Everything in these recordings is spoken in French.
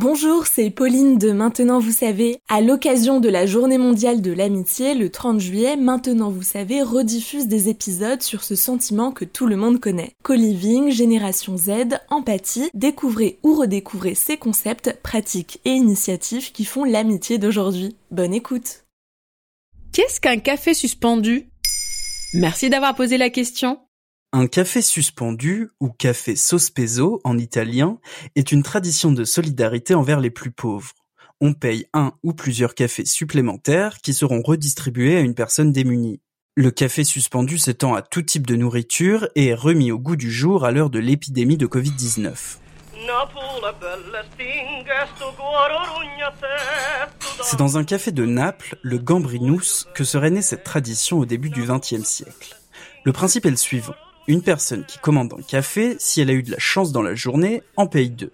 Bonjour, c'est Pauline de Maintenant vous savez. À l'occasion de la journée mondiale de l'amitié, le 30 juillet, Maintenant vous savez rediffuse des épisodes sur ce sentiment que tout le monde connaît. Co-living, génération Z, empathie, découvrez ou redécouvrez ces concepts, pratiques et initiatives qui font l'amitié d'aujourd'hui. Bonne écoute. Qu'est-ce qu'un café suspendu? Merci d'avoir posé la question. Un café suspendu, ou café sospeso en italien, est une tradition de solidarité envers les plus pauvres. On paye un ou plusieurs cafés supplémentaires qui seront redistribués à une personne démunie. Le café suspendu s'étend à tout type de nourriture et est remis au goût du jour à l'heure de l'épidémie de Covid-19. C'est dans un café de Naples, le Gambrinus, que serait née cette tradition au début du XXe siècle. Le principe est le suivant. Une personne qui commande un café, si elle a eu de la chance dans la journée, en paye deux.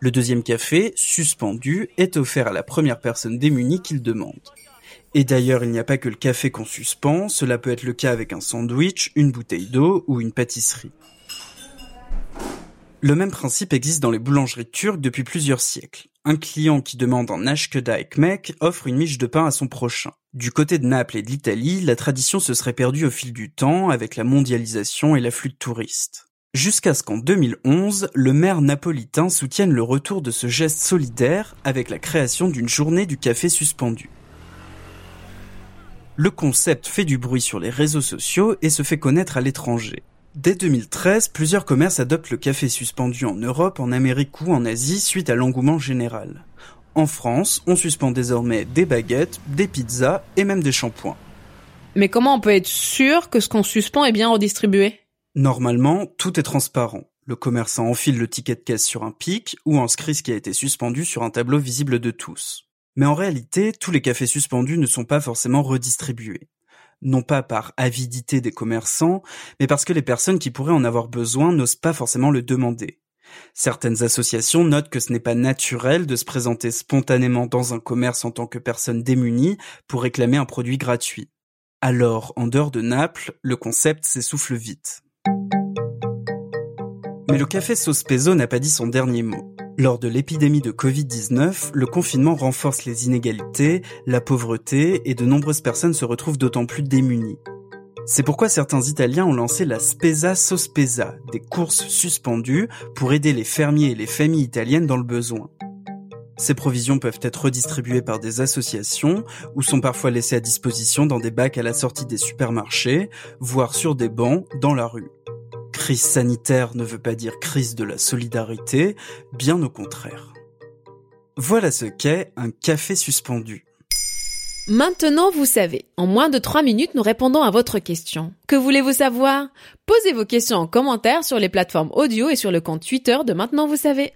Le deuxième café, suspendu, est offert à la première personne démunie qu'il demande. Et d'ailleurs, il n'y a pas que le café qu'on suspend, cela peut être le cas avec un sandwich, une bouteille d'eau ou une pâtisserie. Le même principe existe dans les boulangeries turques depuis plusieurs siècles. Un client qui demande un ashkeda ekmek offre une miche de pain à son prochain. Du côté de Naples et de l'Italie, la tradition se serait perdue au fil du temps avec la mondialisation et l'afflux de touristes. Jusqu'à ce qu'en 2011, le maire napolitain soutienne le retour de ce geste solidaire avec la création d'une journée du café suspendu. Le concept fait du bruit sur les réseaux sociaux et se fait connaître à l'étranger. Dès 2013, plusieurs commerces adoptent le café suspendu en Europe, en Amérique ou en Asie suite à l'engouement général. En France, on suspend désormais des baguettes, des pizzas et même des shampoings. Mais comment on peut être sûr que ce qu'on suspend est bien redistribué? Normalement, tout est transparent. Le commerçant enfile le ticket de caisse sur un pic ou inscrit ce qui a été suspendu sur un tableau visible de tous. Mais en réalité, tous les cafés suspendus ne sont pas forcément redistribués non pas par avidité des commerçants, mais parce que les personnes qui pourraient en avoir besoin n'osent pas forcément le demander. Certaines associations notent que ce n'est pas naturel de se présenter spontanément dans un commerce en tant que personne démunie pour réclamer un produit gratuit. Alors, en dehors de Naples, le concept s'essouffle vite. Mais le café Sospeso n'a pas dit son dernier mot. Lors de l'épidémie de Covid-19, le confinement renforce les inégalités, la pauvreté et de nombreuses personnes se retrouvent d'autant plus démunies. C'est pourquoi certains Italiens ont lancé la Spesa Sospesa, des courses suspendues pour aider les fermiers et les familles italiennes dans le besoin. Ces provisions peuvent être redistribuées par des associations ou sont parfois laissées à disposition dans des bacs à la sortie des supermarchés, voire sur des bancs dans la rue. Crise sanitaire ne veut pas dire crise de la solidarité, bien au contraire. Voilà ce qu'est un café suspendu. Maintenant, vous savez. En moins de 3 minutes, nous répondons à votre question. Que voulez-vous savoir? Posez vos questions en commentaire sur les plateformes audio et sur le compte Twitter de Maintenant, vous savez.